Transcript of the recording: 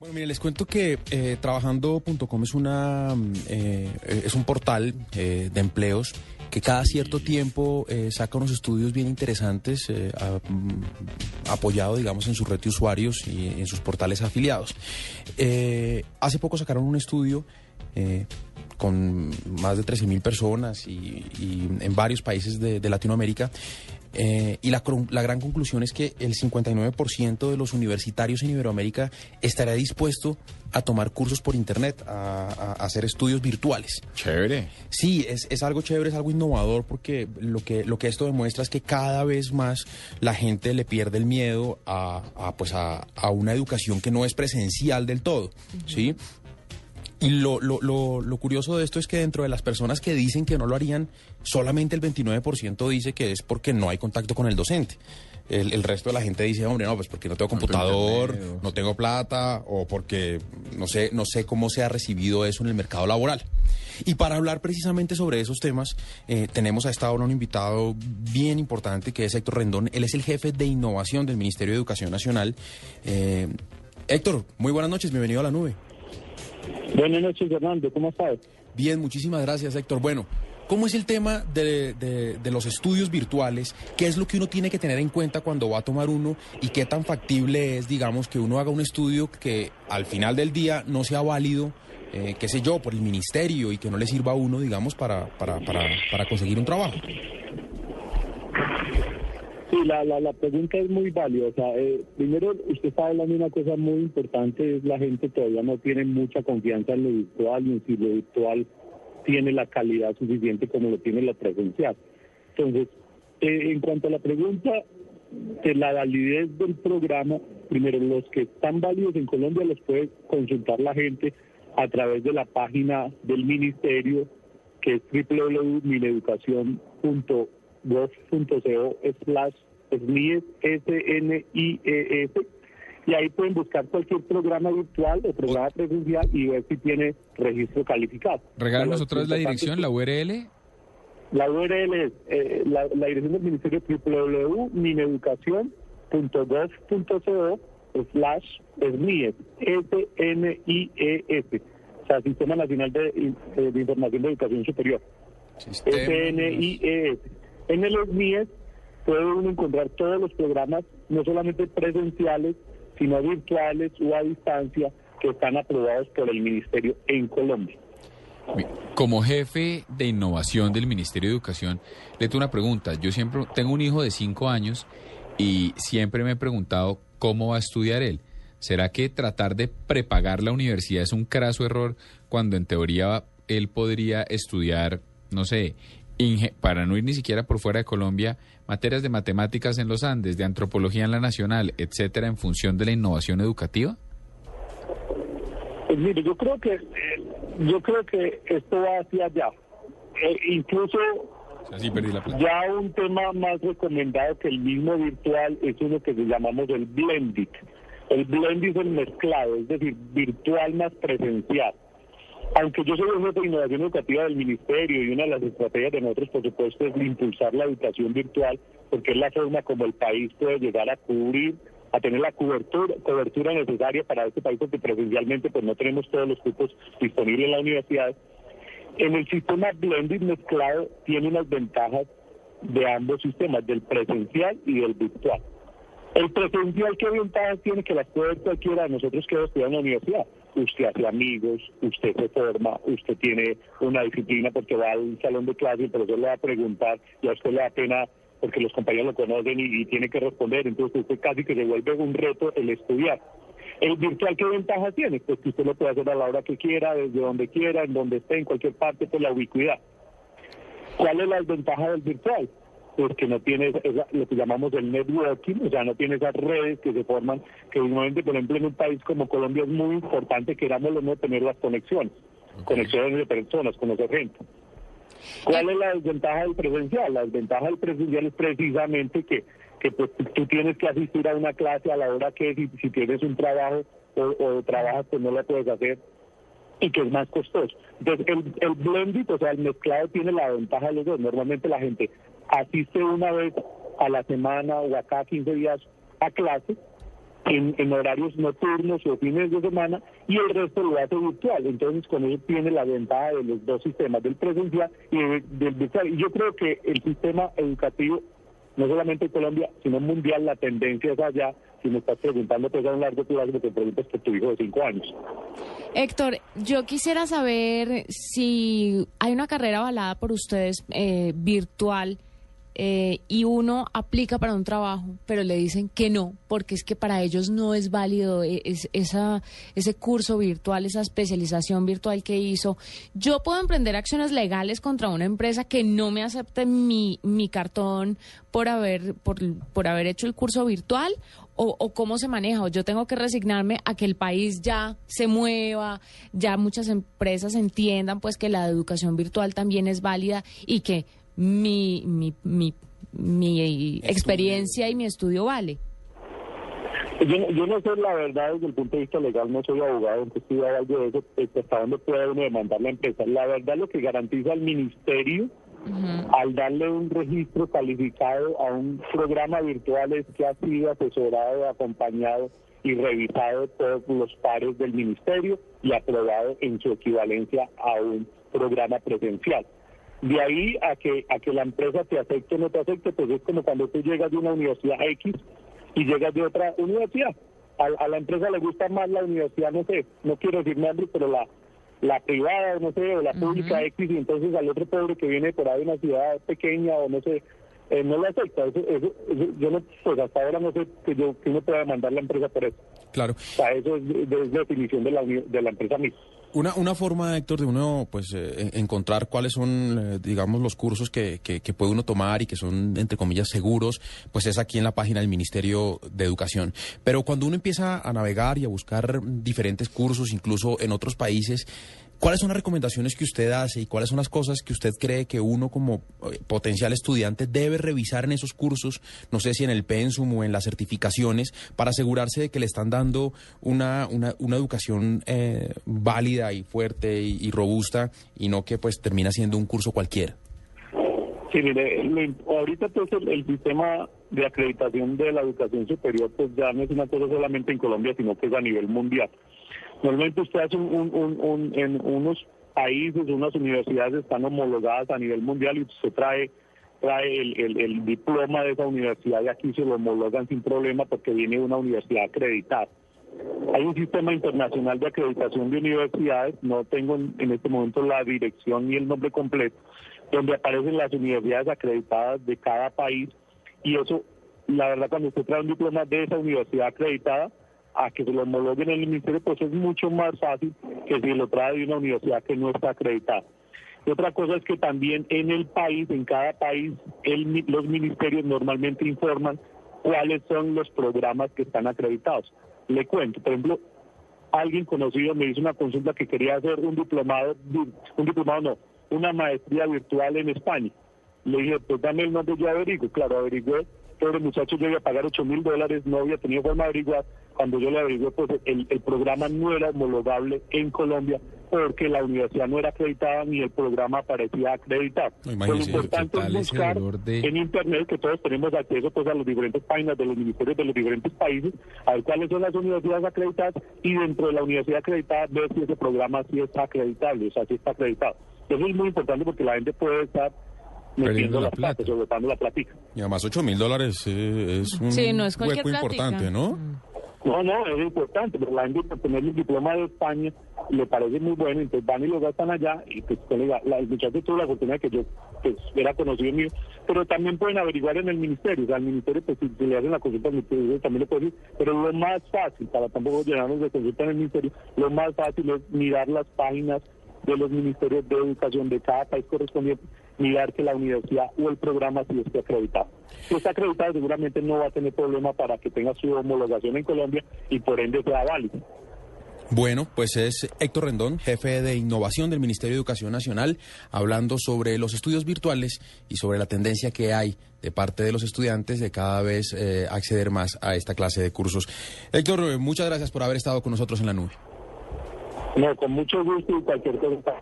Bueno, mire, les cuento que eh, trabajando.com es una mm, eh, es un portal eh, de empleos que cada cierto tiempo saca unos estudios bien interesantes mm, apoyado, digamos, en su red de usuarios y en sus portales afiliados. Hace poco sacaron un estudio con más de 13.000 personas y, en varios países de Latinoamérica. Eh, y la, la gran conclusión es que el 59% de los universitarios en Iberoamérica estará dispuesto a tomar cursos por Internet, a, hacer estudios virtuales. Chévere. Sí, es, es algo chévere, es algo innovador porque lo que, lo que esto demuestra es que cada vez más la gente le pierde el miedo a, a, pues a, a una educación que no es presencial del todo, ¿sí? Y lo, lo, lo, lo curioso de esto es que dentro de las personas que dicen que no lo harían, solamente el 29% dice que es porque no hay contacto con el docente. El, el resto de la gente dice, hombre, no, pues porque no tengo computador, no tengo plata, o porque no sé, no sé cómo se ha recibido eso en el mercado laboral. Y para hablar precisamente sobre esos temas, eh, tenemos a esta hora un invitado bien importante que es Héctor Rendón. Él es el jefe de innovación del Ministerio de Educación Nacional. Eh, Héctor, muy buenas noches, bienvenido a la nube. Buenas noches, Fernando. ¿Cómo estás? Bien, muchísimas gracias, Héctor. Bueno, ¿cómo es el tema de, los estudios virtuales? ¿Qué es lo que uno tiene que tener en cuenta cuando va a tomar uno? ¿Y qué tan factible es, digamos, que uno haga un estudio que al final del día no sea válido, eh, qué sé yo, por el ministerio y que no le sirva a uno, digamos, para, para, para, para conseguir un trabajo? Sí, la, la, la pregunta es muy sea, eh, primero, usted está hablando de una cosa muy importante, es la gente todavía no tiene mucha confianza en lo virtual en si lo virtual tiene la calidad suficiente como lo tiene la presencial. Entonces, eh, en cuanto a la pregunta de la validez del programa, primero, los que están válidos en Colombia los puede consultar la gente a través de la página del ministerio, que es www.mineducacion.gov.co slash SNIES, S-N-I-E-S, y ahí pueden buscar cualquier programa virtual o programa presencial y ver si tiene registro calificado. Regálanos otra vez la dirección, la URL. la URL es eh, la, la dirección del ministerio www.mineducacion.gov.co slash SNIES, S-N-I-E-S, o sea, Sistema Nacional de, de Información de Educación Superior, S-N-I-E-S. En el SNIES puede uno encontrar todos los programas, no solamente presenciales, sino virtuales o a distancia, que están aprobados por el ministerio en Colombia. Como jefe de innovación del Ministerio de Educación, le tengo una pregunta. Yo siempre tengo un hijo de cinco años y siempre me he preguntado cómo va a estudiar él. ¿Será que tratar de prepagar la universidad es un craso error cuando en teoría él podría estudiar, no sé, inge- para no ir ni siquiera por fuera de Colombia, materias de matemáticas en los Andes, de antropología en la Nacional, etcétera, en función de la innovación educativa? Pues mire, yo creo que eh, yo creo que esto va hacia allá. Eh, incluso perdí la ya un tema más recomendado que el mismo virtual es uno que llamamos el blended. El blended es el mezclado, es decir, virtual más presencial. Aunque yo soy el jefe de innovación educativa del ministerio y una de las estrategias de nosotros, por supuesto, es impulsar la educación virtual, porque es la forma como el país puede llegar a cubrir, a tener la cobertura, necesaria para este país, porque presencialmente pues no tenemos todos los cupos disponibles en la universidad. En el sistema blended mezclado tiene unas ventajas de ambos sistemas, del presencial y del virtual. El presencial, ¿qué ventajas tiene que las puede cualquiera de nosotros que hemos estudiado en la universidad? Usted hace amigos, usted se forma, usted tiene una disciplina porque va al salón de clase y profesor le va a preguntar y a usted le da pena porque los compañeros lo conocen y, y tiene que responder, entonces usted casi que se vuelve un reto el estudiar. El virtual, ¿qué ventaja tiene? Pues que usted lo puede hacer a la hora que quiera, desde donde quiera, en donde esté, en cualquier parte, por la ubicuidad. ¿Cuál es la desventaja del virtual? Pues que no tiene esa- lo que llamamos el networking, o sea, no tiene esas redes que se forman, que normalmente, por ejemplo, en un país como Colombia es muy importante, queramos o no, tener las conexiones, conexiones de personas, conocer gente. ¿Cuál es la desventaja del presencial? La desventaja del presencial es precisamente que, que pues, tú tienes que asistir a una clase a la hora que si, si tienes un trabajo o, o trabajas pues no lo puedes hacer y que es más costoso. Entonces, el, el blended, o sea, el mezclado tiene la ventaja de los dos. Normalmente la gente asiste una vez a la semana o a cada 15 días a clase en, horarios nocturnos o fines de semana y el resto lo hace virtual. Entonces, con eso tiene la ventaja de los dos sistemas, del presencial y del virtual. Y yo creo que el sistema educativo, no solamente en Colombia, sino mundial, la tendencia es allá. Si me estás preguntando, pues a un largo plazo, me preguntas por tu hijo de cinco años. Héctor, yo quisiera saber si hay una carrera avalada por ustedes eh, virtual eh, y uno aplica para un trabajo, pero le dicen que no, porque es que para ellos no es válido eh, ese curso virtual, esa especialización virtual que hizo. Yo puedo emprender acciones legales contra una empresa que no me acepte mi, mi cartón por haber, por haber hecho el curso virtual o, o, cómo se maneja, o yo tengo que resignarme a que el país ya se mueva, ya muchas empresas entiendan pues que la educación virtual también es válida y que mi, mi, mi, mi experiencia y mi estudio vale. Yo, yo, no sé la verdad desde el punto de vista legal, no soy abogado, entonces estudiado algo de eso, hasta dónde puede uno demandar la empresa. La verdad lo que garantiza el ministerio al darle un registro calificado a un programa virtual es que ha sido asesorado, acompañado y revisado todos los pares del ministerio y aprobado en su equivalencia a un programa presencial. De ahí a que, a que la empresa te acepte o no te acepte, pues es como cuando tú llegas de una universidad X y llegas de otra universidad. A, la empresa le gusta más la universidad, no sé, no quiero decir nombre, pero la, la privada, no sé, o la pública X, y entonces al otro pobre que viene por ahí de una ciudad pequeña o no sé, eh, no lo acepta. Eso, eso, yo no, pues hasta ahora no sé que yo que uno pueda mandar la empresa por eso. Claro. O sea, eso es, es definición de la, de la empresa misma. Una, una forma, Héctor, de uno pues eh, encontrar cuáles son, eh, digamos, los cursos que, que, puede uno tomar y que son, entre comillas, seguros, pues es aquí en la página del Ministerio de Educación. Pero cuando uno empieza a navegar y a buscar diferentes cursos, incluso en otros países, ¿Cuáles son las recomendaciones que usted hace y cuáles son las cosas que usted cree que uno como eh, potencial estudiante debe revisar en esos cursos, no sé si en el pensum o en las certificaciones, para asegurarse de que le están dando una, una, una educación eh, válida y fuerte y, robusta y no que pues termina siendo un curso cualquiera? Sí, mire, ahorita pues el, sistema de acreditación de la educación superior pues ya no es una cosa solamente en Colombia, sino que es a nivel mundial. Normalmente usted hace un, en unos países, unas universidades están homologadas a nivel mundial y se trae trae el, diploma de esa universidad y aquí se lo homologan sin problema porque viene de una universidad acreditada. Hay un sistema internacional de acreditación de universidades, no tengo en, este momento la dirección ni el nombre completo, donde aparecen las universidades acreditadas de cada país y eso, la verdad, cuando usted trae un diploma de esa universidad acreditada, a que se lo homologuen en el ministerio, pues es mucho más fácil que si lo trae de una universidad que no está acreditada. Y otra cosa es que también en el país, en cada país, los ministerios normalmente informan cuáles son los programas que están acreditados. Le cuento, por ejemplo, alguien conocido me hizo una consulta que quería hacer un diplomado, un diplomado no, una maestría virtual en España. Le dije, pues dame el nombre, yo averiguo. Claro, averigué pobre muchacho yo iba a pagar 8 mil dólares, no había tenido forma de averiguar. Cuando yo le averigué, pues el, el programa no era homologable en Colombia porque la universidad no era acreditada ni el programa parecía acreditado. lo importante es buscar en Internet, que todos tenemos acceso pues, a las diferentes páginas de los ministerios de los diferentes países, a ver cuáles son las universidades acreditadas y dentro de la universidad acreditada ver si ese programa sí está acreditable, o sea, si está acreditado. Eso es muy importante porque la gente puede estar metiendo la plata, la platica. Y además 8 mil dólares eh, es un hueco importante, ¿no? Mm. No, no, es importante, pero la gente por tener el diploma de España le parece muy bueno, entonces van y lo gastan allá y pues colega, la, el muchacho tuvo la oportunidad que yo pues era conocido mío, pero también pueden averiguar en el ministerio, o sea, al ministerio pues si, le hacen la consulta al ministerio también le puede decir, pero lo más fácil, para tampoco llenarnos de consulta en el ministerio, lo más fácil es mirar las páginas de los ministerios de educación de cada país correspondiente, mirar que la universidad o el programa sí esté acreditado. Si está acreditado, seguramente no va a tener problema para que tenga su homologación en Colombia y por ende sea válido. Bueno, pues es Héctor Rendón, jefe de innovación del Ministerio de Educación Nacional, hablando sobre los estudios virtuales y sobre la tendencia que hay de parte de los estudiantes de cada vez eh, acceder más a esta clase de cursos. Héctor, muchas gracias por haber estado con nosotros en la nube. No, con mucho gusto y cualquier cosa.